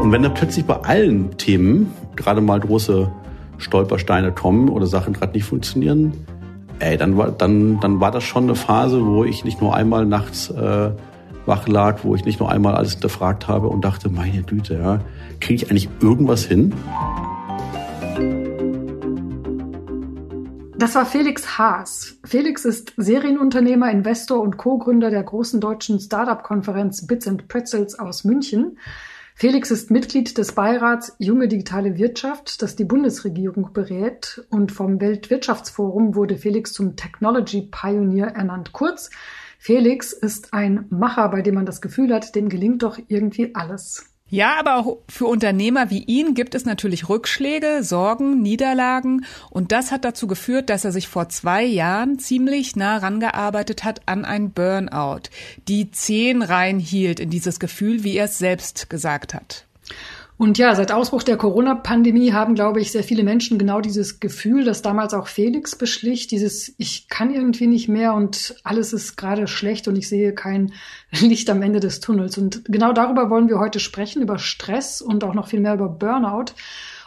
Und wenn da plötzlich bei allen Themen gerade mal große Stolpersteine kommen oder Sachen gerade nicht funktionieren, ey, dann war, dann, dann war das schon eine Phase, wo ich nicht nur einmal nachts äh, wach lag, wo ich nicht nur einmal alles hinterfragt habe und dachte, meine Güte, ja, kriege ich eigentlich irgendwas hin? Das war Felix Haas. Felix ist Serienunternehmer, Investor und Co-Gründer der großen deutschen Startup-Konferenz Bits and Pretzels aus München. Felix ist Mitglied des Beirats Junge Digitale Wirtschaft, das die Bundesregierung berät. Und vom Weltwirtschaftsforum wurde Felix zum Technology Pioneer ernannt. Kurz, Felix ist ein Macher, bei dem man das Gefühl hat, dem gelingt doch irgendwie alles. Ja, aber auch für Unternehmer wie ihn gibt es natürlich Rückschläge, Sorgen, Niederlagen. Und das hat dazu geführt, dass er sich vor zwei Jahren ziemlich nah rangearbeitet hat an ein Burnout, die zehn reinhielt in dieses Gefühl, wie er es selbst gesagt hat. Und ja, seit Ausbruch der Corona-Pandemie haben, glaube ich, sehr viele Menschen genau dieses Gefühl, das damals auch Felix beschlich, dieses ich kann irgendwie nicht mehr und alles ist gerade schlecht und ich sehe kein Licht am Ende des Tunnels. Und genau darüber wollen wir heute sprechen, über Stress und auch noch viel mehr über Burnout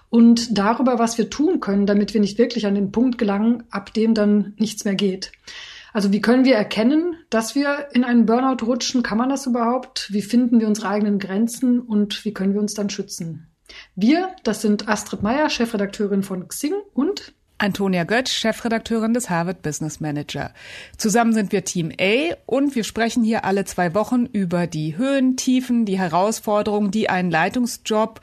und darüber, was wir tun können, damit wir nicht wirklich an den Punkt gelangen, ab dem dann nichts mehr geht. Also wie können wir erkennen, dass wir in einen Burnout rutschen? Kann man das überhaupt? Wie finden wir unsere eigenen Grenzen und wie können wir uns dann schützen? Wir, das sind Astrid Meyer, Chefredakteurin von Xing und Antonia Götz, Chefredakteurin des Harvard Business Manager. Zusammen sind wir Team A und wir sprechen hier alle zwei Wochen über die Höhen, Tiefen, die Herausforderungen, die ein Leitungsjob,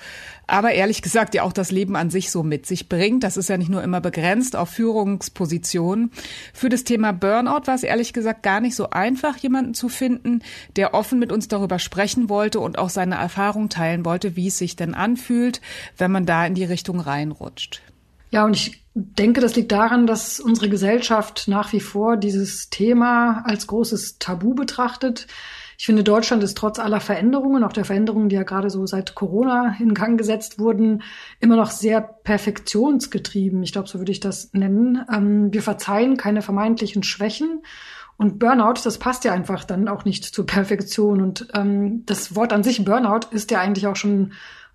aber ehrlich gesagt ja auch das Leben an sich so mit sich bringt. Das ist ja nicht nur immer begrenzt auf Führungspositionen. Für das Thema Burnout war es ehrlich gesagt gar nicht so einfach, jemanden zu finden, der offen mit uns darüber sprechen wollte und auch seine Erfahrung teilen wollte, wie es sich denn anfühlt, wenn man da in die Richtung reinrutscht. Ja, und ich denke, das liegt daran, dass unsere Gesellschaft nach wie vor dieses Thema als großes Tabu betrachtet. Ich finde, Deutschland ist trotz aller Veränderungen, auch der Veränderungen, die ja gerade so seit Corona in Gang gesetzt wurden, immer noch sehr perfektionsgetrieben. Ich glaube, so würde ich das nennen. Ähm, wir verzeihen keine vermeintlichen Schwächen. Und Burnout, das passt ja einfach dann auch nicht zur Perfektion. Und ähm, das Wort an sich, Burnout, ist ja eigentlich auch schon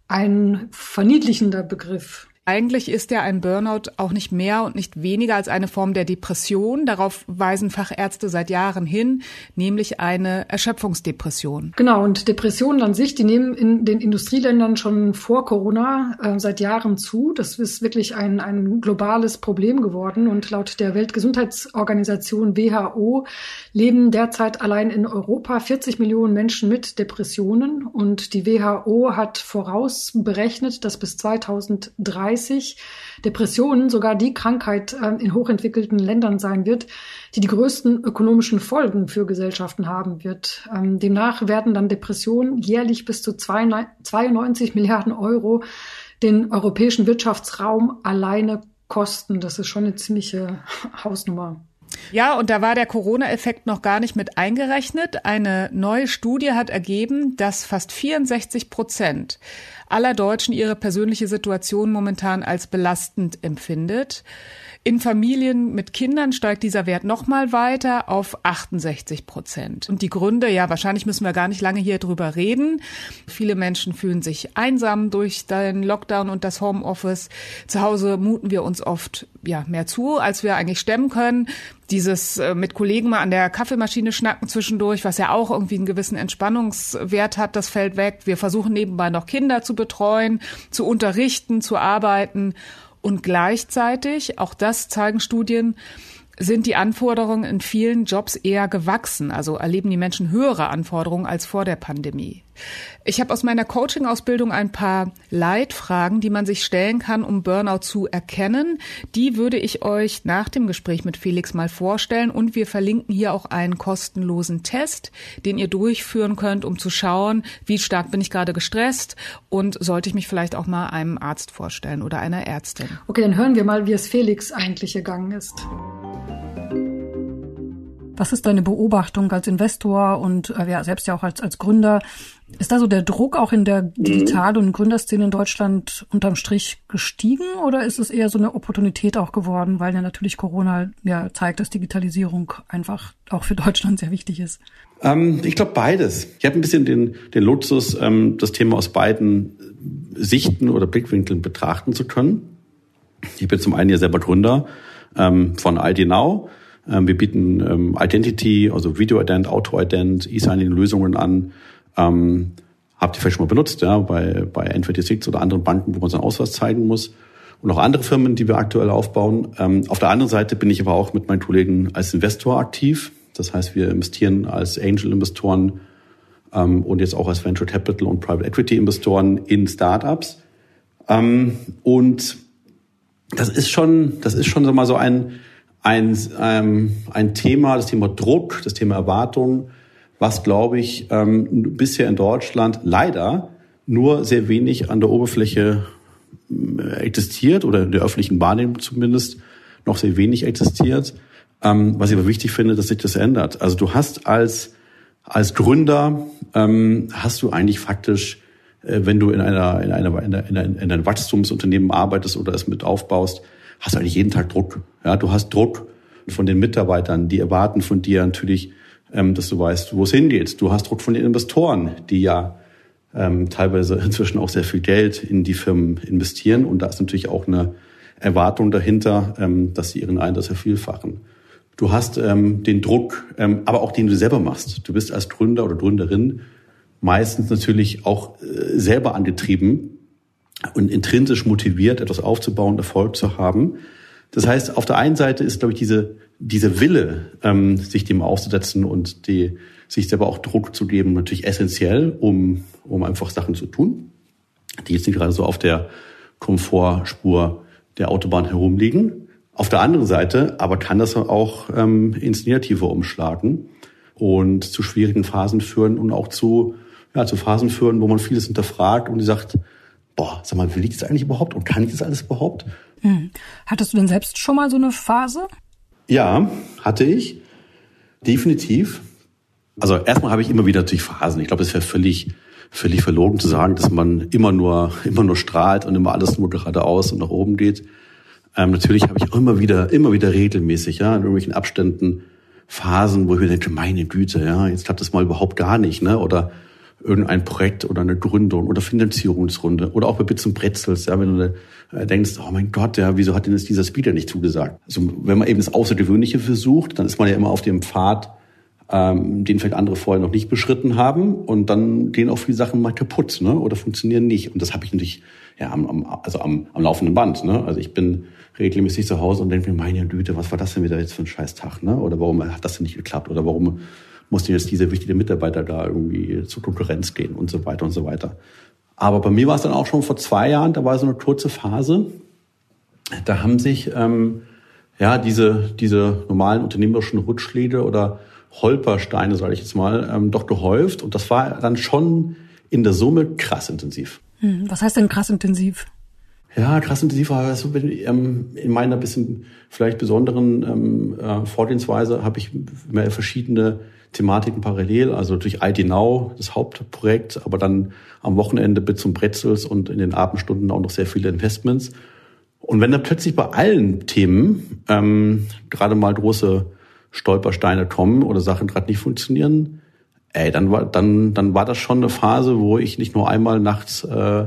ein verniedlichender Begriff. Eigentlich ist ja ein Burnout auch nicht mehr und nicht weniger als eine Form der Depression. Darauf weisen Fachärzte seit Jahren hin, nämlich eine Erschöpfungsdepression. Genau, und Depressionen an sich, die nehmen in den Industrieländern schon vor Corona äh, seit Jahren zu. Das ist wirklich ein, ein globales Problem geworden. Und laut der Weltgesundheitsorganisation WHO leben derzeit allein in Europa 40 Millionen Menschen mit Depressionen. Und die WHO hat vorausberechnet, dass bis 2030 2030 Depressionen sogar die Krankheit äh, in hochentwickelten Ländern sein wird, die die größten ökonomischen Folgen für Gesellschaften haben wird. Ähm, demnach werden dann Depressionen jährlich bis zu 92 Milliarden Euro den europäischen Wirtschaftsraum alleine kosten. Das ist schon eine ziemliche Hausnummer. Ja, und da war der Corona-Effekt noch gar nicht mit eingerechnet. Eine neue Studie hat ergeben, dass fast 64 Prozent aller Deutschen ihre persönliche Situation momentan als belastend empfindet. In Familien mit Kindern steigt dieser Wert nochmal weiter auf 68 Prozent. Und die Gründe, ja, wahrscheinlich müssen wir gar nicht lange hier drüber reden. Viele Menschen fühlen sich einsam durch den Lockdown und das Homeoffice. Zu Hause muten wir uns oft, ja, mehr zu, als wir eigentlich stemmen können. Dieses äh, mit Kollegen mal an der Kaffeemaschine schnacken zwischendurch, was ja auch irgendwie einen gewissen Entspannungswert hat, das fällt weg. Wir versuchen nebenbei noch Kinder zu betreuen, zu unterrichten, zu arbeiten. Und gleichzeitig, auch das zeigen Studien, sind die Anforderungen in vielen Jobs eher gewachsen. Also erleben die Menschen höhere Anforderungen als vor der Pandemie. Ich habe aus meiner Coaching-Ausbildung ein paar Leitfragen, die man sich stellen kann, um Burnout zu erkennen. Die würde ich euch nach dem Gespräch mit Felix mal vorstellen und wir verlinken hier auch einen kostenlosen Test, den ihr durchführen könnt, um zu schauen, wie stark bin ich gerade gestresst und sollte ich mich vielleicht auch mal einem Arzt vorstellen oder einer Ärztin. Okay, dann hören wir mal, wie es Felix eigentlich gegangen ist. Was ist deine Beobachtung als Investor und äh, ja, selbst ja auch als, als Gründer? Ist da so der Druck auch in der mhm. Digital- und Gründerszene in Deutschland unterm Strich gestiegen oder ist es eher so eine Opportunität auch geworden, weil ja natürlich Corona ja zeigt, dass Digitalisierung einfach auch für Deutschland sehr wichtig ist? Ähm, ich glaube beides. Ich habe ein bisschen den, den Luxus, ähm, das Thema aus beiden Sichten oder Blickwinkeln betrachten zu können. Ich bin zum einen ja selber Gründer ähm, von ID Now. Ähm, wir bieten ähm, Identity, also Video-Ident, Auto-Ident, E-Signing-Lösungen an. Ähm, habt ihr vielleicht schon mal benutzt, ja, bei, bei N26 oder anderen Banken, wo man seinen Ausweis zeigen muss. Und auch andere Firmen, die wir aktuell aufbauen. Ähm, auf der anderen Seite bin ich aber auch mit meinen Kollegen als Investor aktiv. Das heißt, wir investieren als Angel-Investoren ähm, und jetzt auch als Venture Capital und Private Equity-Investoren in Startups. Ähm, und das ist schon, das ist schon so mal so ein, ein, ähm, ein Thema, das Thema Druck, das Thema Erwartung, was, glaube ich, ähm, bisher in Deutschland leider nur sehr wenig an der Oberfläche äh, existiert oder in der öffentlichen Wahrnehmung zumindest noch sehr wenig existiert. Ähm, was ich aber wichtig finde, dass sich das ändert. Also du hast als, als Gründer, ähm, hast du eigentlich faktisch, äh, wenn du in einer, in einer, in einer, in einem Wachstumsunternehmen arbeitest oder es mit aufbaust, hast du eigentlich jeden Tag Druck. Ja, du hast Druck von den Mitarbeitern, die erwarten von dir natürlich, ähm, dass du weißt, wo es hingeht. Du hast Druck von den Investoren, die ja ähm, teilweise inzwischen auch sehr viel Geld in die Firmen investieren. Und da ist natürlich auch eine Erwartung dahinter, ähm, dass sie ihren Einsatz vervielfachen. Du hast ähm, den Druck, ähm, aber auch den du selber machst. Du bist als Gründer oder Gründerin meistens natürlich auch äh, selber angetrieben und intrinsisch motiviert, etwas aufzubauen, Erfolg zu haben. Das heißt, auf der einen Seite ist, glaube ich, diese, diese Wille, ähm, sich dem auszusetzen und die, sich selber auch Druck zu geben, natürlich essentiell, um, um einfach Sachen zu tun, die jetzt nicht gerade so auf der Komfortspur der Autobahn herumliegen. Auf der anderen Seite aber kann das auch ähm, ins Negative umschlagen und zu schwierigen Phasen führen und auch zu, ja, zu Phasen führen, wo man vieles hinterfragt und die sagt, boah, sag mal, will ich das eigentlich überhaupt und kann ich das alles überhaupt? Hm. Hattest du denn selbst schon mal so eine Phase? Ja, hatte ich. Definitiv. Also erstmal habe ich immer wieder natürlich Phasen. Ich glaube, es wäre völlig, völlig verlogen zu sagen, dass man immer nur, immer nur strahlt und immer alles nur geradeaus und nach oben geht. Ähm, natürlich habe ich auch immer wieder, immer wieder regelmäßig, ja, in irgendwelchen Abständen Phasen, wo ich mir denke, meine Güte, ja, jetzt klappt das mal überhaupt gar nicht, ne? Oder irgendein Projekt oder eine Gründung oder Finanzierungsrunde oder auch bei Bits und Bretzels, ja, wenn du äh, denkst, oh mein Gott, ja, wieso hat denn jetzt dieser Speaker nicht zugesagt? Also wenn man eben das Außergewöhnliche versucht, dann ist man ja immer auf dem Pfad, ähm, den vielleicht andere vorher noch nicht beschritten haben und dann gehen auch viele Sachen mal kaputt, ne, oder funktionieren nicht. Und das habe ich natürlich ja am, am also am, am laufenden Band, ne. Also ich bin regelmäßig zu Hause und denke mir, meine Güte, was war das denn wieder jetzt für ein Scheißtag, ne? Oder warum hat das denn nicht geklappt? Oder warum musste jetzt dieser wichtige Mitarbeiter da irgendwie zur Konkurrenz gehen und so weiter und so weiter. Aber bei mir war es dann auch schon vor zwei Jahren, da war so eine kurze Phase, da haben sich ähm, ja diese, diese normalen unternehmerischen Rutschschläge oder Holpersteine, sage ich jetzt mal, ähm, doch gehäuft. Und das war dann schon in der Summe krass intensiv. Hm, was heißt denn krass intensiv? Ja, krass intensiv war so ähm, in meiner bisschen vielleicht besonderen ähm, äh, Vorgehensweise habe ich mehr verschiedene Thematiken parallel, also durch ID Now, das Hauptprojekt, aber dann am Wochenende bis zum Bretzels und in den Abendstunden auch noch sehr viele Investments. Und wenn dann plötzlich bei allen Themen ähm, gerade mal große Stolpersteine kommen oder Sachen gerade nicht funktionieren, ey, dann war dann dann war das schon eine Phase, wo ich nicht nur einmal nachts äh,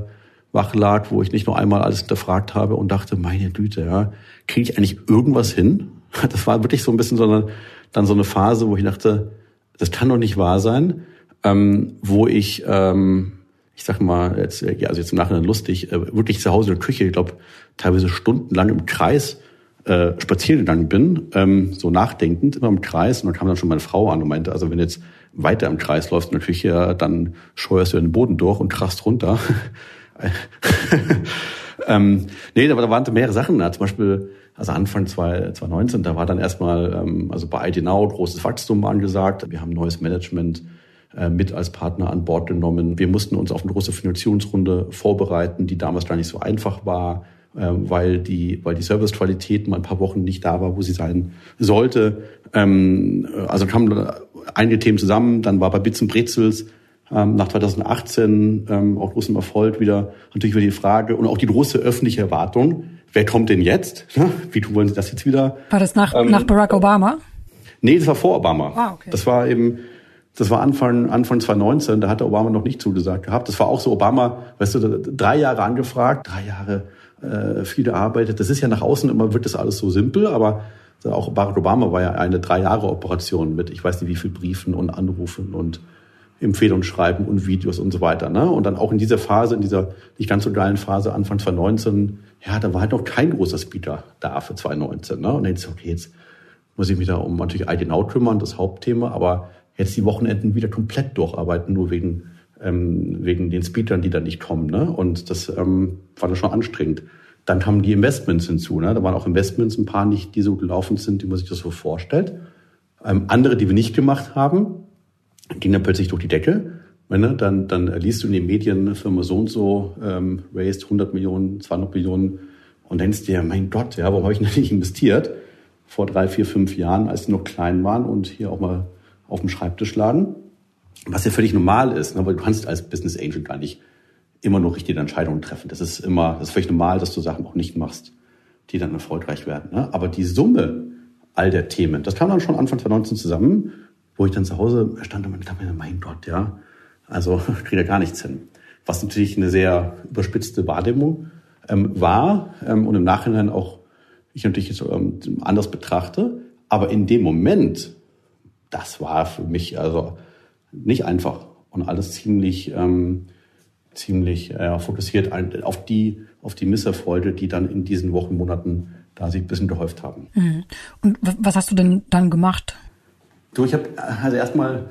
wach lag, wo ich nicht nur einmal alles hinterfragt habe und dachte, meine Güte, ja, kriege ich eigentlich irgendwas hin? Das war wirklich so ein bisschen so eine, dann so eine Phase, wo ich dachte, das kann doch nicht wahr sein, ähm, wo ich, ähm, ich sag mal, jetzt, ja, also jetzt im Nachhinein lustig, äh, wirklich zu Hause in der Küche, ich glaube, teilweise stundenlang im Kreis äh, spazieren gegangen bin, ähm, so nachdenkend, immer im Kreis. Und dann kam dann schon meine Frau an und meinte, also wenn jetzt weiter im Kreis läufst in der Küche, dann scheuerst du den Boden durch und krachst runter. ähm, nee, aber da waren mehrere Sachen. Da. Zum Beispiel also Anfang 2019, da war dann erstmal, ähm, also bei ID Now großes Wachstum angesagt. Wir haben neues Management äh, mit als Partner an Bord genommen. Wir mussten uns auf eine große Finanzierungsrunde vorbereiten, die damals gar nicht so einfach war, äh, weil die, weil die Servicequalität mal ein paar Wochen nicht da war, wo sie sein sollte. Ähm, also kamen einige Themen zusammen. Dann war bei Bits und Brezels ähm, nach 2018 ähm, auch großem Erfolg wieder natürlich wieder die Frage und auch die große öffentliche Erwartung, wer kommt denn jetzt? Wie wollen Sie das jetzt wieder? War das nach, ähm, nach Barack Obama? Nee, das war vor Obama. Ah, okay. Das war eben Das war Anfang, Anfang 2019, da hatte Obama noch nicht zugesagt gehabt. Das war auch so, Obama, weißt du, drei Jahre angefragt, drei Jahre äh, viel gearbeitet. Das ist ja nach außen immer, wird das alles so simpel, aber auch Barack Obama war ja eine drei Jahre Operation mit, ich weiß nicht wie viel Briefen und Anrufen und Empfehlungen schreiben und Videos und so weiter. Ne? Und dann auch in dieser Phase, in dieser nicht ganz so geilen Phase, Anfang 2019, ja, da war halt noch kein großer Speaker da für 2019. Ne? Und jetzt, okay, jetzt muss ich mich da um natürlich ID Now kümmern, das Hauptthema, aber jetzt die Wochenenden wieder komplett durcharbeiten, nur wegen, ähm, wegen den Speakern, die da nicht kommen. Ne? Und das ähm, war dann schon anstrengend. Dann kamen die Investments hinzu. Ne? Da waren auch Investments, ein paar nicht, die so gelaufen sind, wie man sich das so vorstellt. Ähm, andere, die wir nicht gemacht haben, gingen dann plötzlich durch die Decke. Ne? Dann, dann liest du in den Medien, Firma so und so ähm, raised 100 Millionen, 200 Millionen und denkst dir, mein Gott, ja, warum habe ich noch nicht investiert? Vor drei, vier, fünf Jahren, als die noch klein waren und hier auch mal auf dem Schreibtisch lagen. Was ja völlig normal ist, ne? weil du kannst als Business Angel gar nicht immer nur richtige Entscheidungen treffen. Das ist immer, das ist völlig normal, dass du Sachen auch nicht machst, die dann erfolgreich werden. Ne? Aber die Summe all der Themen, das kam dann schon Anfang 2019 zusammen, wo ich dann zu Hause stand und dachte mir, mein Gott, ja, also kriege ja gar nichts hin. Was natürlich eine sehr überspitzte Wahrnehmung ähm, war ähm, und im Nachhinein auch ich natürlich ähm, anders betrachte. Aber in dem Moment, das war für mich also nicht einfach und alles ziemlich ähm, ziemlich äh, fokussiert auf die, auf die Misserfolge, die dann in diesen Wochen, Monaten da sich ein bisschen gehäuft haben. Mhm. Und was hast du denn dann gemacht? Du, ich habe also erstmal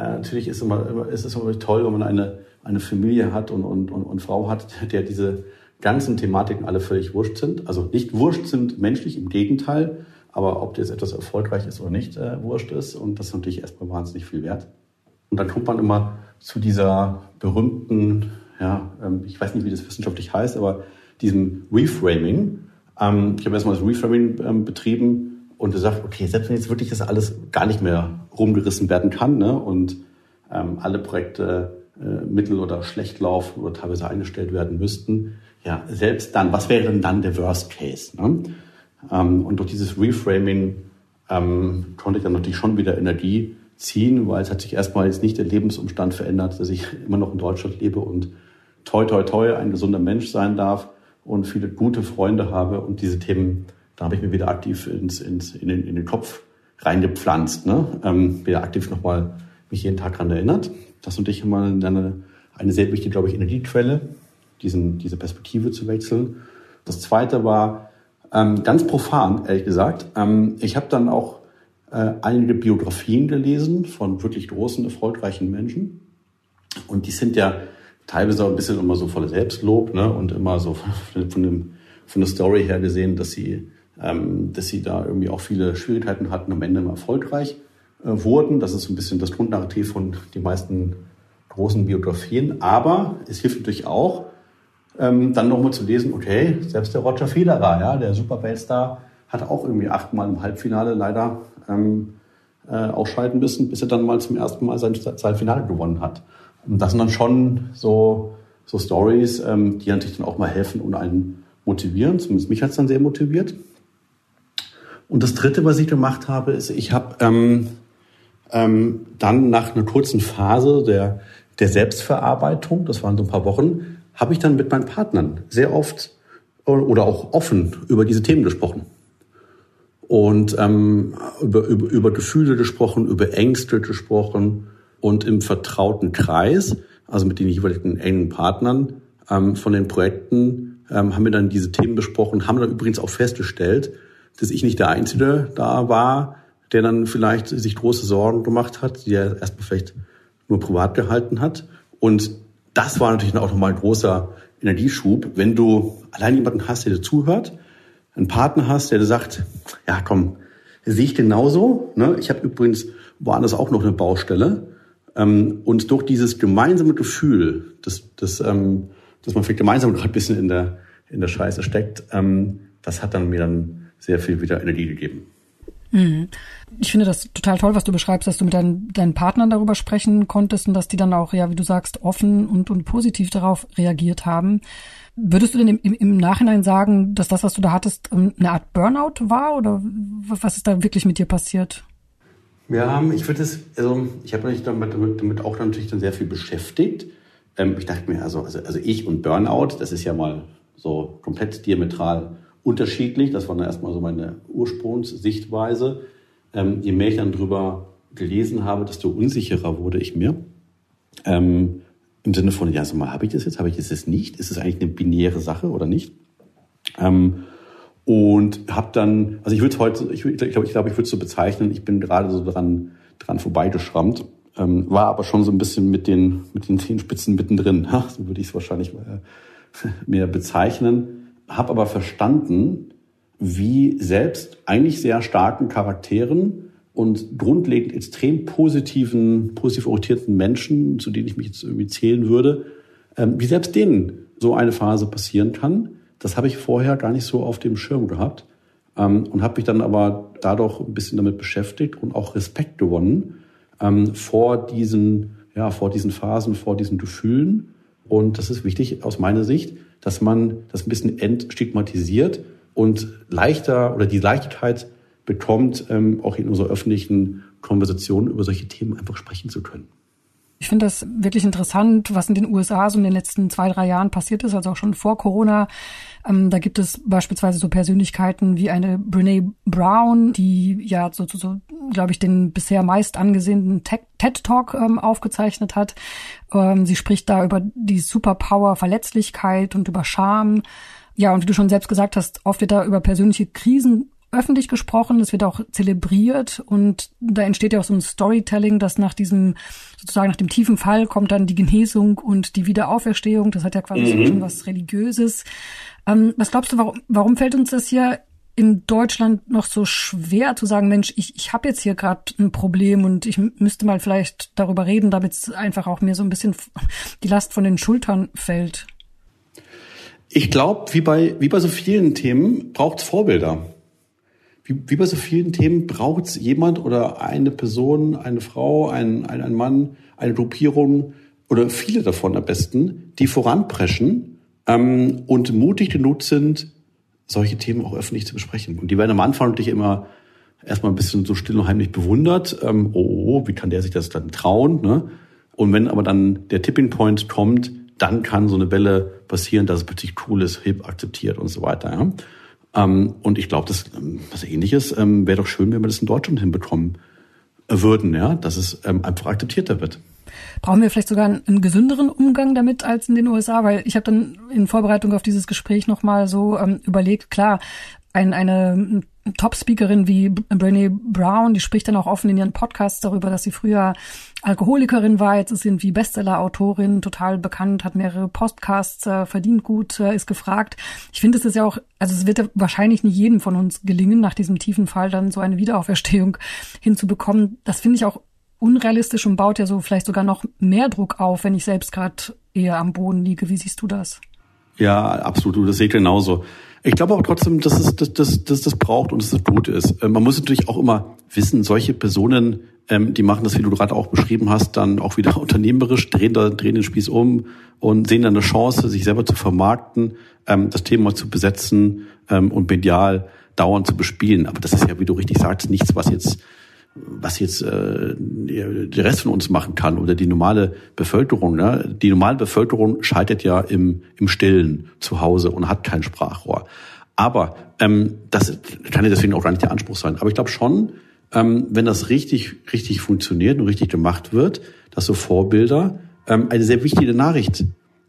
äh, natürlich ist, immer, ist es immer toll, wenn man eine, eine Familie hat und, und, und, und Frau hat, der diese ganzen Thematiken alle völlig wurscht sind. Also nicht wurscht sind menschlich, im Gegenteil, aber ob jetzt etwas erfolgreich ist oder nicht, äh, wurscht ist. Und das ist natürlich erstmal wahnsinnig viel wert. Und dann kommt man immer zu dieser berühmten ja, ähm, ich weiß nicht, wie das wissenschaftlich heißt, aber diesem Reframing. Ähm, ich habe erstmal das Reframing ähm, betrieben und gesagt, okay, selbst wenn jetzt wirklich das alles gar nicht mehr rumgerissen werden kann ne, und ähm, alle Projekte äh, mittel- oder schlecht laufen oder teilweise eingestellt werden müssten, ja, selbst dann, was wäre denn dann der Worst Case? Ne? Ähm, und durch dieses Reframing ähm, konnte ich dann natürlich schon wieder Energie ziehen, weil es hat sich erstmal jetzt nicht der Lebensumstand verändert, dass ich immer noch in Deutschland lebe und toi, toi, toi ein gesunder Mensch sein darf und viele gute Freunde habe. Und diese Themen, da habe ich mir wieder aktiv ins, ins, in, den, in den Kopf reingepflanzt. Ne? Ähm, wieder aktiv nochmal mich jeden Tag daran erinnert. Das und ich immer eine, eine sehr wichtige, glaube ich, Energiequelle, diesen, diese Perspektive zu wechseln. Das zweite war ähm, ganz profan, ehrlich gesagt. Ähm, ich habe dann auch äh, einige Biografien gelesen von wirklich großen, erfolgreichen Menschen. Und die sind ja teilweise auch ein bisschen immer so voller Selbstlob ne? und immer so von, dem, von der Story her gesehen, dass sie, ähm, dass sie da irgendwie auch viele Schwierigkeiten hatten, am Ende erfolgreich äh, wurden. Das ist so ein bisschen das Grundnarrativ von den meisten großen Biografien. Aber es hilft natürlich auch, ähm, dann nochmal zu lesen, okay, selbst der Roger Federer, ja, der Super-Weltstar, hat auch irgendwie achtmal im Halbfinale leider ähm, äh, ausscheiden müssen, bis er dann mal zum ersten Mal sein, sein Finale gewonnen hat. Und das sind dann schon so, so Stories, ähm, die natürlich dann auch mal helfen und einen motivieren. Zumindest mich hat es dann sehr motiviert. Und das Dritte, was ich gemacht habe, ist, ich habe ähm, ähm, dann nach einer kurzen Phase der, der Selbstverarbeitung, das waren so ein paar Wochen, habe ich dann mit meinen Partnern sehr oft oder auch offen über diese Themen gesprochen. Und ähm, über, über, über Gefühle gesprochen, über Ängste gesprochen, und im vertrauten Kreis, also mit den jeweiligen engen Partnern ähm, von den Projekten, ähm, haben wir dann diese Themen besprochen, haben dann übrigens auch festgestellt, dass ich nicht der Einzige da war, der dann vielleicht sich große Sorgen gemacht hat, die er erstmal vielleicht nur privat gehalten hat. Und das war natürlich auch nochmal ein großer Energieschub, wenn du allein jemanden hast, der dir zuhört, einen Partner hast, der dir sagt, ja komm, sehe ich genauso. Ne? Ich habe übrigens woanders auch noch eine Baustelle. Ähm, und durch dieses gemeinsame Gefühl, dass, dass, ähm, dass man vielleicht gemeinsam gerade ein bisschen in der, in der Scheiße steckt, ähm, das hat dann mir dann sehr viel wieder Energie gegeben. Mhm. Ich finde das total toll, was du beschreibst, dass du mit deinen, deinen Partnern darüber sprechen konntest und dass die dann auch, ja, wie du sagst, offen und, und positiv darauf reagiert haben. Würdest du denn im, im, Nachhinein sagen, dass das, was du da hattest, ähm, eine Art Burnout war oder was ist da wirklich mit dir passiert? Wir haben, ich würde es, also ich habe mich damit, damit, damit, auch natürlich dann sehr viel beschäftigt. Ähm, ich dachte mir, also, also, also ich und Burnout, das ist ja mal so komplett diametral unterschiedlich. Das war dann erstmal so meine Ursprungssichtweise. Ähm, je mehr ich dann drüber gelesen habe, desto unsicherer wurde ich mir. Ähm, Im Sinne von, ja, sag mal, habe ich das jetzt, habe ich das jetzt nicht? Ist es eigentlich eine binäre Sache oder nicht? Ähm, und habe dann, also ich würde heute, ich glaube, ich, glaub, ich, glaub, ich würde es so bezeichnen, ich bin gerade so dran, dran vorbeigeschrammt, ähm, war aber schon so ein bisschen mit den, mit den Zehenspitzen mittendrin, so würde ich es wahrscheinlich äh, mehr bezeichnen, habe aber verstanden, wie selbst eigentlich sehr starken Charakteren und grundlegend extrem positiven, positiv orientierten Menschen, zu denen ich mich jetzt irgendwie zählen würde, ähm, wie selbst denen so eine Phase passieren kann. Das habe ich vorher gar nicht so auf dem Schirm gehabt ähm, und habe mich dann aber dadurch ein bisschen damit beschäftigt und auch Respekt gewonnen ähm, vor diesen, ja, vor diesen Phasen, vor diesen Gefühlen. Und das ist wichtig aus meiner Sicht, dass man das ein bisschen entstigmatisiert und leichter oder die Leichtigkeit bekommt, ähm, auch in unserer öffentlichen Konversation über solche Themen einfach sprechen zu können. Ich finde das wirklich interessant, was in den USA so in den letzten zwei, drei Jahren passiert ist, also auch schon vor Corona. Ähm, da gibt es beispielsweise so Persönlichkeiten wie eine Brene Brown, die ja so, so, so glaube ich, den bisher meist angesehenen TED-Talk ähm, aufgezeichnet hat. Ähm, sie spricht da über die Superpower Verletzlichkeit und über Scham. Ja, und wie du schon selbst gesagt hast, oft wird da über persönliche Krisen öffentlich gesprochen, es wird auch zelebriert und da entsteht ja auch so ein Storytelling, dass nach diesem, sozusagen nach dem tiefen Fall kommt dann die Genesung und die Wiederauferstehung. Das hat ja quasi mhm. schon was Religiöses. Ähm, was glaubst du, warum, warum fällt uns das hier in Deutschland noch so schwer zu sagen, Mensch, ich, ich habe jetzt hier gerade ein Problem und ich müsste mal vielleicht darüber reden, damit es einfach auch mir so ein bisschen die Last von den Schultern fällt? Ich glaube, wie bei, wie bei so vielen Themen braucht es Vorbilder wie, wie bei so vielen Themen braucht es jemand oder eine Person, eine Frau, ein, ein, ein Mann, eine Gruppierung oder viele davon am besten, die voranpreschen ähm, und mutig genug sind, solche Themen auch öffentlich zu besprechen. Und die werden am Anfang natürlich immer erstmal ein bisschen so still und heimlich bewundert. Ähm, oh, oh, oh, wie kann der sich das dann trauen? Ne? Und wenn aber dann der Tipping Point kommt, dann kann so eine Welle passieren, dass es plötzlich cool ist, hip akzeptiert und so weiter. Ja? Ähm, und ich glaube, das ähm, was ähnliches ähm, wäre doch schön, wenn wir das in Deutschland hinbekommen würden, ja, dass es ähm, einfach akzeptierter wird. Brauchen wir vielleicht sogar einen, einen gesünderen Umgang damit als in den USA? Weil ich habe dann in Vorbereitung auf dieses Gespräch nochmal so ähm, überlegt, klar, ein, eine Top-Speakerin wie Brené Brown, die spricht dann auch offen in ihren Podcasts darüber, dass sie früher Alkoholikerin war, jetzt ist sie irgendwie Bestseller-Autorin, total bekannt, hat mehrere Podcasts, äh, verdient gut, äh, ist gefragt. Ich finde, es ist ja auch, also es wird ja wahrscheinlich nicht jedem von uns gelingen, nach diesem tiefen Fall dann so eine Wiederauferstehung hinzubekommen. Das finde ich auch unrealistisch und baut ja so vielleicht sogar noch mehr Druck auf, wenn ich selbst gerade eher am Boden liege. Wie siehst du das? Ja, absolut. Das sehe ich genauso. Ich glaube auch trotzdem, dass es dass, dass, dass das braucht und dass es gut ist. Ähm, man muss natürlich auch immer wissen, solche Personen, ähm, die machen das, wie du gerade auch beschrieben hast, dann auch wieder unternehmerisch, drehen, da, drehen den Spieß um und sehen dann eine Chance, sich selber zu vermarkten, ähm, das Thema zu besetzen ähm, und medial dauernd zu bespielen. Aber das ist ja, wie du richtig sagst, nichts, was jetzt was jetzt äh, der Rest von uns machen kann oder die normale Bevölkerung. Ne? Die normale Bevölkerung scheitert ja im, im Stillen zu Hause und hat kein Sprachrohr. Aber ähm, das kann ja deswegen auch gar nicht der Anspruch sein. Aber ich glaube schon, ähm, wenn das richtig, richtig funktioniert und richtig gemacht wird, dass so Vorbilder ähm, eine sehr wichtige Nachricht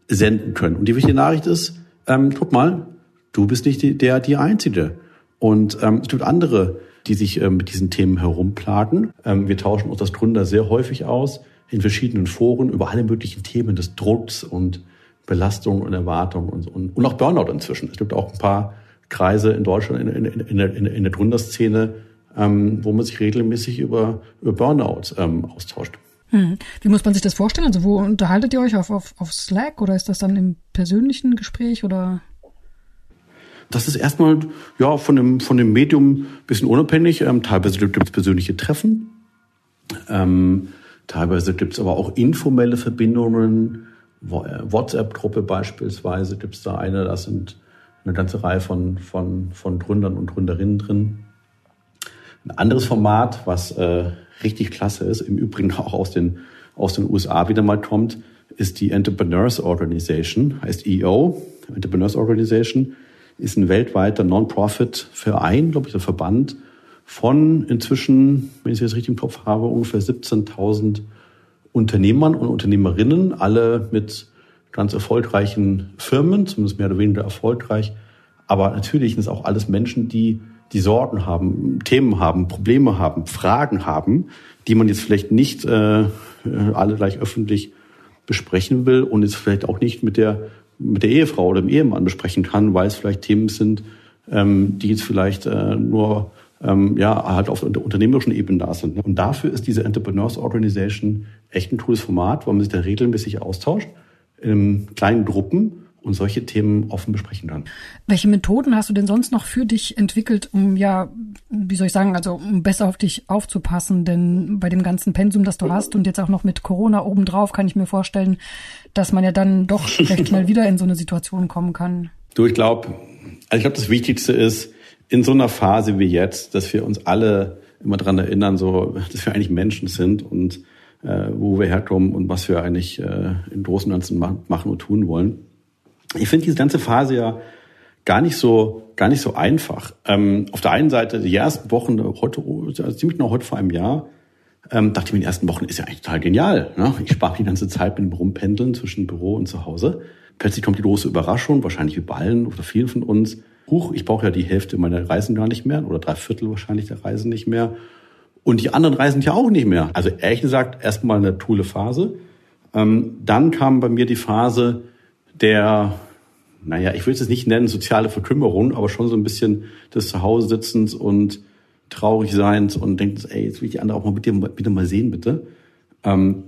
senden können. Und die wichtige Nachricht ist, ähm, guck mal, du bist nicht die, der, die Einzige. Und ähm, es gibt andere die sich ähm, mit diesen Themen herumplagen. Ähm, wir tauschen uns das Gründer sehr häufig aus in verschiedenen Foren über alle möglichen Themen des Drucks und Belastung und Erwartung und, und, und auch Burnout inzwischen. Es gibt auch ein paar Kreise in Deutschland in, in, in, in, in der Gründerszene, ähm, wo man sich regelmäßig über, über Burnout ähm, austauscht. Hm. Wie muss man sich das vorstellen? Also wo unterhaltet ihr euch auf, auf, auf Slack oder ist das dann im persönlichen Gespräch oder? Das ist erstmal ja von dem von dem Medium bisschen unabhängig. Ähm, teilweise gibt es persönliche Treffen, ähm, teilweise gibt es aber auch informelle Verbindungen. Äh, WhatsApp-Gruppe beispielsweise gibt es da eine. Da sind eine ganze Reihe von von von Gründern und Gründerinnen drin. Ein anderes Format, was äh, richtig klasse ist, im Übrigen auch aus den, aus den USA wieder mal kommt, ist die Entrepreneurs Organization, heißt EO, Entrepreneurs Organization, ist ein weltweiter Non-Profit-Verein, glaube ich, der Verband von inzwischen, wenn ich es jetzt richtig im Kopf habe, ungefähr 17.000 Unternehmern und Unternehmerinnen, alle mit ganz erfolgreichen Firmen, zumindest mehr oder weniger erfolgreich. Aber natürlich sind es auch alles Menschen, die die Sorgen haben, Themen haben, Probleme haben, Fragen haben, die man jetzt vielleicht nicht äh, alle gleich öffentlich besprechen will und jetzt vielleicht auch nicht mit der mit der Ehefrau oder dem Ehemann besprechen kann, weil es vielleicht Themen sind, ähm, die jetzt vielleicht äh, nur ähm, ja halt auf der unternehmerischen Ebene da sind. Und dafür ist diese Entrepreneurs Organization echt ein cooles Format, weil man sich da regelmäßig austauscht in kleinen Gruppen und solche Themen offen besprechen kann. Welche Methoden hast du denn sonst noch für dich entwickelt, um ja, wie soll ich sagen, also um besser auf dich aufzupassen? Denn bei dem ganzen Pensum, das du hast und jetzt auch noch mit Corona obendrauf, kann ich mir vorstellen, dass man ja dann doch recht schnell wieder in so eine Situation kommen kann. Du, ich glaube, also ich glaube, das Wichtigste ist in so einer Phase wie jetzt, dass wir uns alle immer dran erinnern, so, dass wir eigentlich Menschen sind und äh, wo wir herkommen und was wir eigentlich äh, im Großen und Ganzen machen und tun wollen. Ich finde diese ganze Phase ja gar nicht so gar nicht so einfach. Ähm, auf der einen Seite die ersten Wochen heute also ziemlich genau heute vor einem Jahr ähm, dachte ich mir den ersten Wochen ist ja eigentlich total genial. Ne? Ich spare die ganze Zeit mit dem Rumpendeln zwischen Büro und zu Hause. Plötzlich kommt die große Überraschung, wahrscheinlich wie bei allen oder vielen von uns. Huch, ich brauche ja die Hälfte meiner Reisen gar nicht mehr oder drei Viertel wahrscheinlich der Reisen nicht mehr. Und die anderen reisen ja auch nicht mehr. Also ehrlich gesagt, erstmal eine tolle Phase. Ähm, dann kam bei mir die Phase, der, naja, ich will es jetzt nicht nennen, soziale Verkümmerung, aber schon so ein bisschen des Zuhause-Sitzens und traurig Seins und denkt, ey, jetzt will ich die andere auch mal bitte, bitte mal sehen, bitte. Ähm,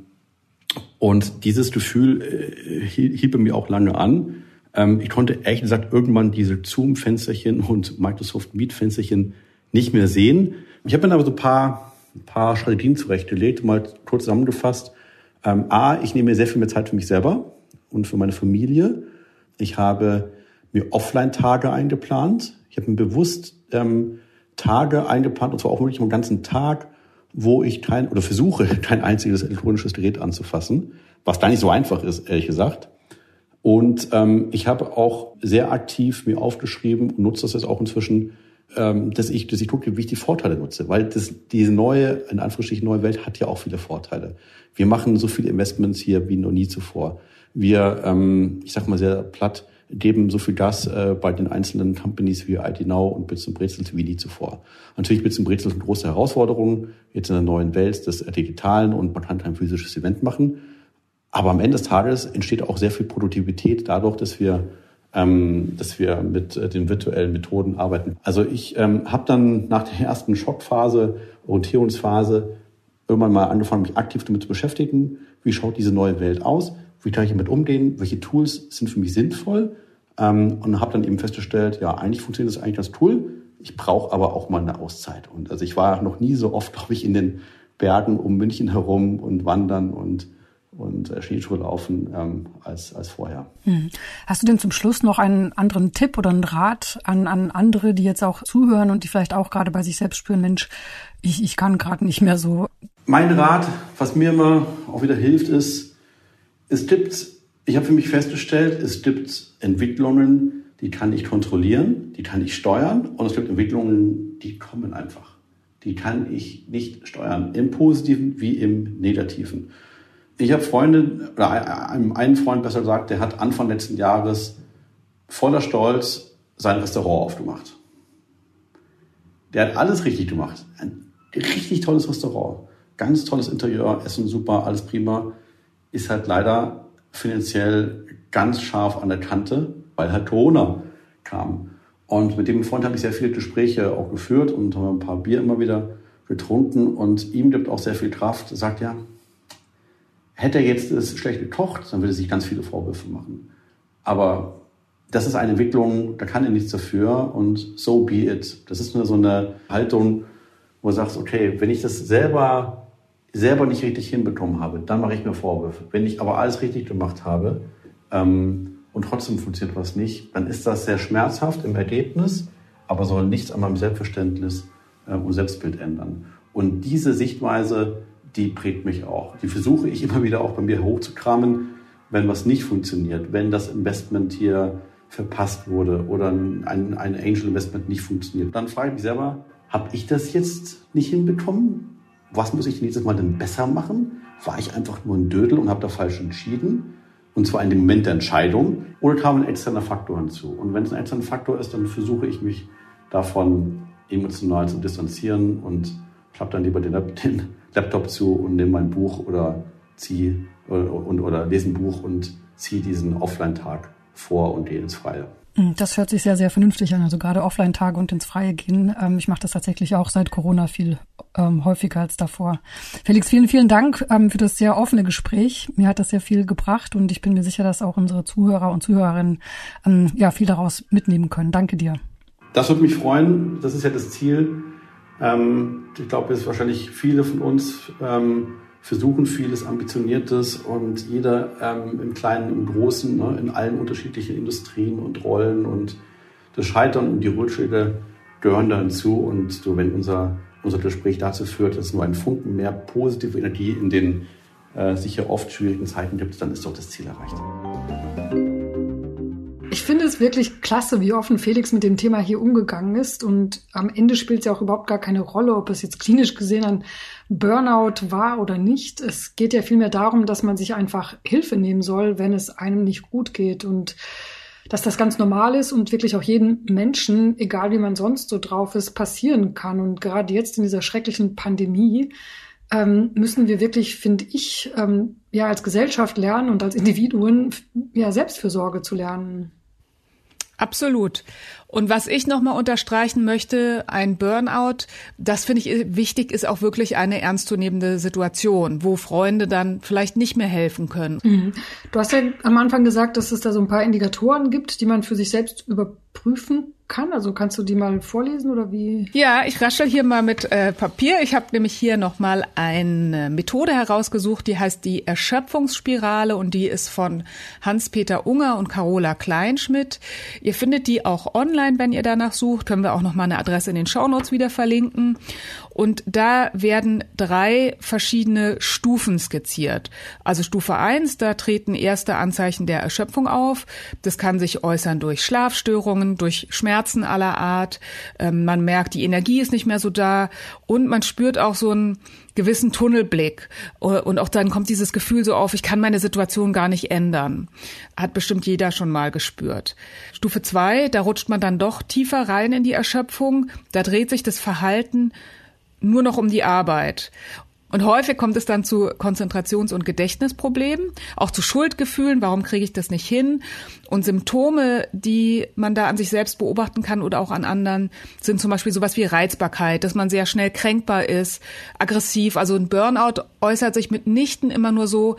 und dieses Gefühl äh, hielt bei mir auch lange an. Ähm, ich konnte ehrlich gesagt irgendwann diese Zoom-Fensterchen und Microsoft Meet-Fensterchen nicht mehr sehen. Ich habe dann aber so ein paar, ein paar Strategien zurechtgelegt, mal kurz zusammengefasst. Ähm, A, ich nehme mir sehr viel mehr Zeit für mich selber und für meine Familie. Ich habe mir Offline-Tage eingeplant. Ich habe mir bewusst ähm, Tage eingeplant, und zwar auch wirklich einen ganzen Tag, wo ich kein oder versuche, kein einziges elektronisches Gerät anzufassen, was gar nicht so einfach ist, ehrlich gesagt. Und ähm, ich habe auch sehr aktiv mir aufgeschrieben und nutze das jetzt auch inzwischen, ähm, dass ich, dass ich gucke, wie ich die Vorteile nutze, weil das, diese neue, in Anführungsstrichen neue Welt hat ja auch viele Vorteile. Wir machen so viele Investments hier wie noch nie zuvor. Wir, ähm, ich sag mal sehr platt, geben so viel Gas äh, bei den einzelnen Companies wie ID Now und Bits und Brezels wie nie zuvor. Natürlich Bits und Brezels eine große Herausforderung jetzt in der neuen Welt des Digitalen und man kann kein physisches Event machen. Aber am Ende des Tages entsteht auch sehr viel Produktivität dadurch, dass wir ähm, dass wir mit äh, den virtuellen Methoden arbeiten. Also ich ähm, habe dann nach der ersten Schockphase, Orientierungsphase, irgendwann mal angefangen, mich aktiv damit zu beschäftigen. Wie schaut diese neue Welt aus? Wie kann ich damit umgehen, welche Tools sind für mich sinnvoll ähm, und habe dann eben festgestellt, ja, eigentlich funktioniert das eigentlich ganz cool. Ich brauche aber auch mal eine Auszeit. Und also ich war noch nie so oft, glaube ich, in den Bergen um München herum und wandern und und äh, Skischuhe laufen ähm, als, als vorher. Hm. Hast du denn zum Schluss noch einen anderen Tipp oder einen Rat an, an andere, die jetzt auch zuhören und die vielleicht auch gerade bei sich selbst spüren, Mensch, ich, ich kann gerade nicht mehr so? Mein Rat, was mir immer auch wieder hilft, ist, es gibt, ich habe für mich festgestellt, es gibt Entwicklungen, die kann ich kontrollieren, die kann ich steuern und es gibt Entwicklungen, die kommen einfach. Die kann ich nicht steuern, im Positiven wie im Negativen. Ich habe Freunde, oder einen Freund besser gesagt, der hat Anfang letzten Jahres voller Stolz sein Restaurant aufgemacht. Der hat alles richtig gemacht. Ein richtig tolles Restaurant. Ganz tolles Interieur, Essen super, alles prima ist halt leider finanziell ganz scharf an der Kante, weil halt Corona kam. Und mit dem Freund habe ich sehr viele Gespräche auch geführt und haben ein paar Bier immer wieder getrunken und ihm gibt auch sehr viel Kraft. Er sagt ja, hätte er jetzt es schlecht gekocht, dann würde er sich ganz viele Vorwürfe machen. Aber das ist eine Entwicklung, da kann er nichts dafür und so be it. Das ist nur so eine Haltung, wo du sagst, okay, wenn ich das selber selber nicht richtig hinbekommen habe, dann mache ich mir Vorwürfe. Wenn ich aber alles richtig gemacht habe ähm, und trotzdem funktioniert was nicht, dann ist das sehr schmerzhaft im Ergebnis, aber soll nichts an meinem Selbstverständnis äh, und Selbstbild ändern. Und diese Sichtweise, die prägt mich auch. Die versuche ich immer wieder auch bei mir hochzukramen, wenn was nicht funktioniert, wenn das Investment hier verpasst wurde oder ein, ein Angel Investment nicht funktioniert. Dann frage ich mich selber, habe ich das jetzt nicht hinbekommen? Was muss ich nächstes Mal denn besser machen? War ich einfach nur ein Dödel und habe da falsch entschieden? Und zwar in dem Moment der Entscheidung. Oder kam ein externer Faktor hinzu? Und wenn es ein externer Faktor ist, dann versuche ich mich davon emotional zu distanzieren und klappe dann lieber den, Laptop zu und nehme mein Buch oder ziehe oder, und, oder lese ein Buch und ziehe diesen Offline-Tag vor und gehe ins Freie. Hm, das hört sich sehr, sehr vernünftig an. Also gerade Offline-Tage und ins Freie gehen. Ähm, ich mache das tatsächlich auch seit Corona viel ähm, häufiger als davor. Felix, vielen, vielen Dank ähm, für das sehr offene Gespräch. Mir hat das sehr viel gebracht und ich bin mir sicher, dass auch unsere Zuhörer und Zuhörerinnen ähm, ja viel daraus mitnehmen können. Danke dir. Das würde mich freuen. Das ist ja das Ziel. Ähm, ich glaube, es wahrscheinlich viele von uns ähm, versuchen vieles Ambitioniertes und jeder ähm, im Kleinen, im Großen, ne, in allen unterschiedlichen Industrien und Rollen und das Scheitern und die Rückschläge gehören da hinzu und so, wenn unser, unser Gespräch dazu führt, dass nur ein Funken mehr positive Energie in den äh, sicher oft schwierigen Zeiten gibt, dann ist doch das Ziel erreicht. Ich finde es wirklich klasse, wie offen Felix mit dem Thema hier umgegangen ist. Und am Ende spielt es ja auch überhaupt gar keine Rolle, ob es jetzt klinisch gesehen ein Burnout war oder nicht. Es geht ja vielmehr darum, dass man sich einfach Hilfe nehmen soll, wenn es einem nicht gut geht. Und dass das ganz normal ist und wirklich auch jeden Menschen, egal wie man sonst so drauf ist, passieren kann. Und gerade jetzt in dieser schrecklichen Pandemie ähm, müssen wir wirklich, finde ich, ähm, ja als Gesellschaft lernen und als Individuen ja Selbstfürsorge zu lernen. Absolut. Und was ich nochmal unterstreichen möchte, ein Burnout, das finde ich wichtig, ist auch wirklich eine ernstzunehmende Situation, wo Freunde dann vielleicht nicht mehr helfen können. Mhm. Du hast ja am Anfang gesagt, dass es da so ein paar Indikatoren gibt, die man für sich selbst überprüfen kann? Also kannst du die mal vorlesen oder wie? Ja, ich raschel hier mal mit äh, Papier. Ich habe nämlich hier nochmal eine Methode herausgesucht, die heißt die Erschöpfungsspirale und die ist von Hans-Peter Unger und Carola Kleinschmidt. Ihr findet die auch online, wenn ihr danach sucht. Können wir auch nochmal eine Adresse in den Shownotes wieder verlinken. Und da werden drei verschiedene Stufen skizziert. Also Stufe eins, da treten erste Anzeichen der Erschöpfung auf. Das kann sich äußern durch Schlafstörungen, durch Schmerzen aller Art. Ähm, man merkt, die Energie ist nicht mehr so da und man spürt auch so einen gewissen Tunnelblick. Und auch dann kommt dieses Gefühl so auf, ich kann meine Situation gar nicht ändern. Hat bestimmt jeder schon mal gespürt. Stufe zwei, da rutscht man dann doch tiefer rein in die Erschöpfung. Da dreht sich das Verhalten nur noch um die Arbeit. Und häufig kommt es dann zu Konzentrations- und Gedächtnisproblemen, auch zu Schuldgefühlen, warum kriege ich das nicht hin? Und Symptome, die man da an sich selbst beobachten kann oder auch an anderen, sind zum Beispiel sowas wie Reizbarkeit, dass man sehr schnell kränkbar ist, aggressiv. Also ein Burnout äußert sich mitnichten immer nur so,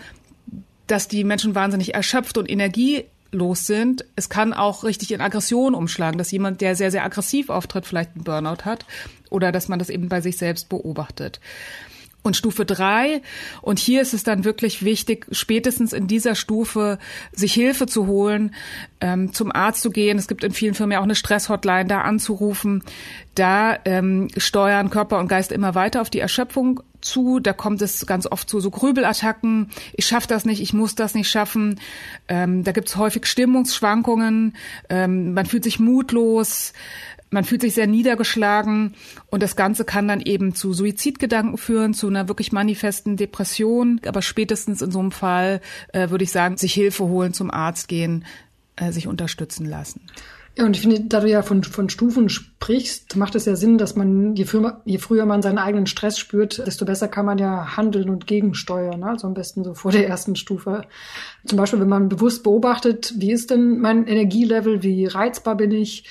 dass die Menschen wahnsinnig erschöpft und Energie los sind. Es kann auch richtig in Aggression umschlagen, dass jemand, der sehr, sehr aggressiv auftritt, vielleicht einen Burnout hat oder dass man das eben bei sich selbst beobachtet. Und Stufe drei, und hier ist es dann wirklich wichtig, spätestens in dieser Stufe sich Hilfe zu holen, ähm, zum Arzt zu gehen. Es gibt in vielen Firmen ja auch eine Stresshotline, da anzurufen. Da ähm, steuern Körper und Geist immer weiter auf die Erschöpfung zu. Da kommt es ganz oft zu so Grübelattacken. Ich schaffe das nicht, ich muss das nicht schaffen. Ähm, da gibt es häufig Stimmungsschwankungen. Ähm, man fühlt sich mutlos. Man fühlt sich sehr niedergeschlagen und das Ganze kann dann eben zu Suizidgedanken führen, zu einer wirklich manifesten Depression. Aber spätestens in so einem Fall äh, würde ich sagen, sich Hilfe holen, zum Arzt gehen, äh, sich unterstützen lassen. Ja, und ich finde, da du ja von, von Stufen sprichst, macht es ja Sinn, dass man, je früher, je früher man seinen eigenen Stress spürt, desto besser kann man ja handeln und gegensteuern. Ne? Also am besten so vor der ersten Stufe. Zum Beispiel, wenn man bewusst beobachtet, wie ist denn mein Energielevel, wie reizbar bin ich,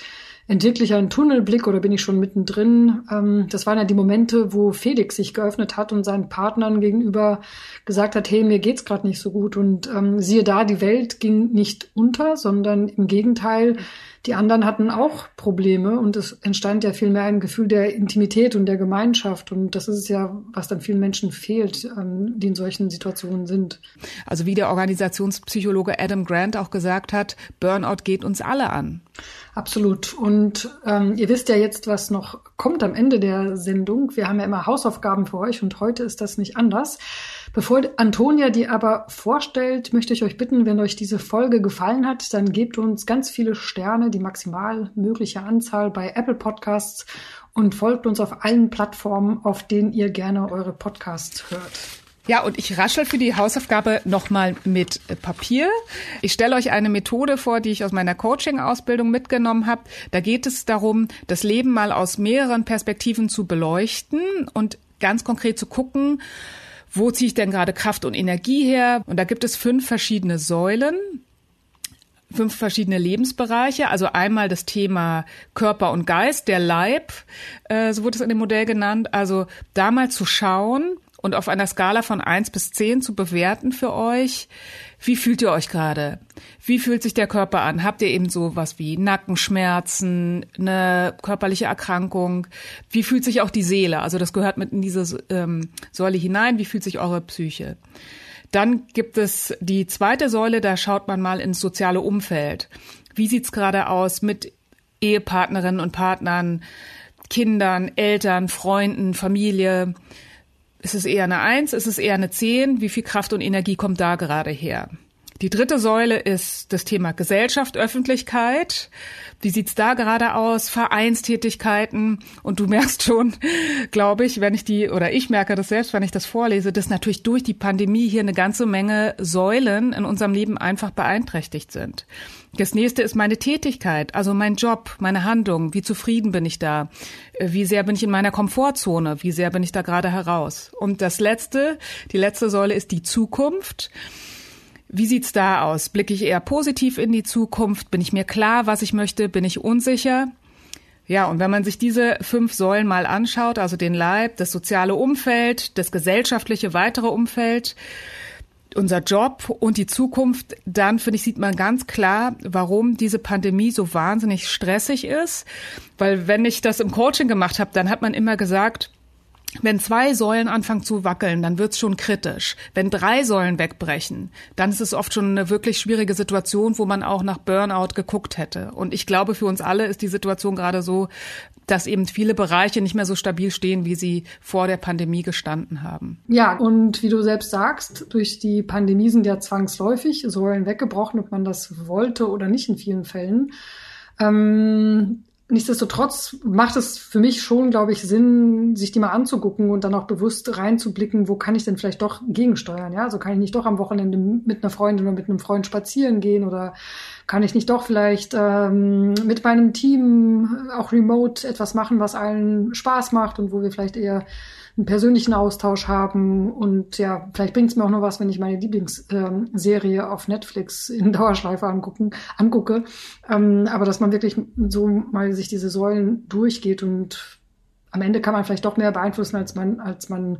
entwickle ich einen Tunnelblick oder bin ich schon mittendrin? Ähm, das waren ja die Momente, wo Felix sich geöffnet hat und seinen Partnern gegenüber gesagt hat, hey, mir geht's gerade nicht so gut. Und ähm, siehe da, die Welt ging nicht unter, sondern im Gegenteil, die anderen hatten auch Probleme und es entstand ja vielmehr ein Gefühl der Intimität und der Gemeinschaft. Und das ist ja, was dann vielen Menschen fehlt, ähm, die in solchen Situationen sind. Also wie der Organisationspsychologe Adam Grant auch gesagt hat, Burnout geht uns alle an. Absolut. Und ähm, ihr wisst ja jetzt, was noch kommt am Ende der Sendung. Wir haben ja immer Hausaufgaben für euch und heute ist das nicht anders. Bevor Antonia die aber vorstellt, möchte ich euch bitten, wenn euch diese Folge gefallen hat, dann gebt uns ganz viele Sterne, die maximal mögliche Anzahl bei Apple Podcasts und folgt uns auf allen Plattformen, auf denen ihr gerne eure Podcasts hört. Ja, und ich raschel für die Hausaufgabe nochmal mit Papier. Ich stelle euch eine Methode vor, die ich aus meiner Coaching-Ausbildung mitgenommen habe. Da geht es darum, das Leben mal aus mehreren Perspektiven zu beleuchten und ganz konkret zu gucken, wo ziehe ich denn gerade Kraft und Energie her? Und da gibt es fünf verschiedene Säulen fünf verschiedene Lebensbereiche. Also einmal das Thema Körper und Geist, der Leib, äh, so wurde es in dem Modell genannt. Also da mal zu schauen, und auf einer Skala von eins bis zehn zu bewerten für euch. Wie fühlt ihr euch gerade? Wie fühlt sich der Körper an? Habt ihr eben so was wie Nackenschmerzen, eine körperliche Erkrankung? Wie fühlt sich auch die Seele? Also das gehört mit in diese ähm, Säule hinein. Wie fühlt sich eure Psyche? Dann gibt es die zweite Säule, da schaut man mal ins soziale Umfeld. Wie sieht's gerade aus mit Ehepartnerinnen und Partnern, Kindern, Eltern, Freunden, Familie? Ist es eher eine Eins? Ist es eher eine Zehn? Wie viel Kraft und Energie kommt da gerade her? Die dritte Säule ist das Thema Gesellschaft, Öffentlichkeit. Wie sieht's da gerade aus? Vereinstätigkeiten. Und du merkst schon, glaube ich, wenn ich die, oder ich merke das selbst, wenn ich das vorlese, dass natürlich durch die Pandemie hier eine ganze Menge Säulen in unserem Leben einfach beeinträchtigt sind. Das nächste ist meine Tätigkeit, also mein Job, meine Handlung. Wie zufrieden bin ich da? Äh, wie sehr bin ich in meiner Komfortzone? Wie sehr bin ich da gerade heraus? Und das letzte, die letzte Säule ist die Zukunft. Wie sieht's da aus? Blicke ich eher positiv in die Zukunft? Bin ich mir klar, was ich möchte? Bin ich unsicher? Ja, und wenn man sich diese fünf Säulen mal anschaut, also den Leib, das soziale Umfeld, das gesellschaftliche weitere Umfeld, unser Job und die Zukunft, dann finde ich, sieht man ganz klar, warum diese Pandemie so wahnsinnig stressig ist. Weil wenn ich das im Coaching gemacht habe, dann hat man immer gesagt, wenn zwei Säulen anfangen zu wackeln, dann wird's schon kritisch. Wenn drei Säulen wegbrechen, dann ist es oft schon eine wirklich schwierige Situation, wo man auch nach Burnout geguckt hätte. Und ich glaube, für uns alle ist die Situation gerade so, dass eben viele Bereiche nicht mehr so stabil stehen, wie sie vor der Pandemie gestanden haben. Ja, und wie du selbst sagst, durch die Pandemie sind ja zwangsläufig Säulen weggebrochen, ob man das wollte oder nicht in vielen Fällen. Ähm, Nichtsdestotrotz macht es für mich schon, glaube ich, Sinn, sich die mal anzugucken und dann auch bewusst reinzublicken, wo kann ich denn vielleicht doch gegensteuern, ja? Also kann ich nicht doch am Wochenende mit einer Freundin oder mit einem Freund spazieren gehen oder kann ich nicht doch vielleicht ähm, mit meinem Team auch remote etwas machen, was allen Spaß macht und wo wir vielleicht eher einen persönlichen Austausch haben. Und ja, vielleicht bringt es mir auch noch was, wenn ich meine Lieblingsserie ähm, auf Netflix in Dauerschleife angucken, angucke. Ähm, aber dass man wirklich so mal sich diese Säulen durchgeht und am Ende kann man vielleicht doch mehr beeinflussen, als man, als man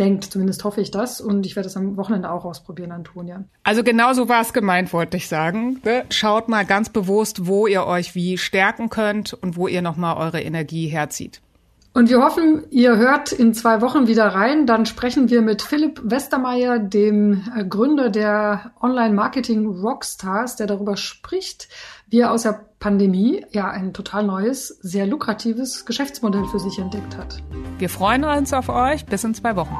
denkt. Zumindest hoffe ich das. Und ich werde es am Wochenende auch ausprobieren, Antonia. Also genau so war es gemeint, wollte ich sagen. Schaut mal ganz bewusst, wo ihr euch wie stärken könnt und wo ihr nochmal eure Energie herzieht. Und wir hoffen, ihr hört in zwei Wochen wieder rein. Dann sprechen wir mit Philipp Westermeier, dem Gründer der Online-Marketing Rockstars, der darüber spricht, wie er aus der Pandemie ja ein total neues, sehr lukratives Geschäftsmodell für sich entdeckt hat. Wir freuen uns auf euch. Bis in zwei Wochen.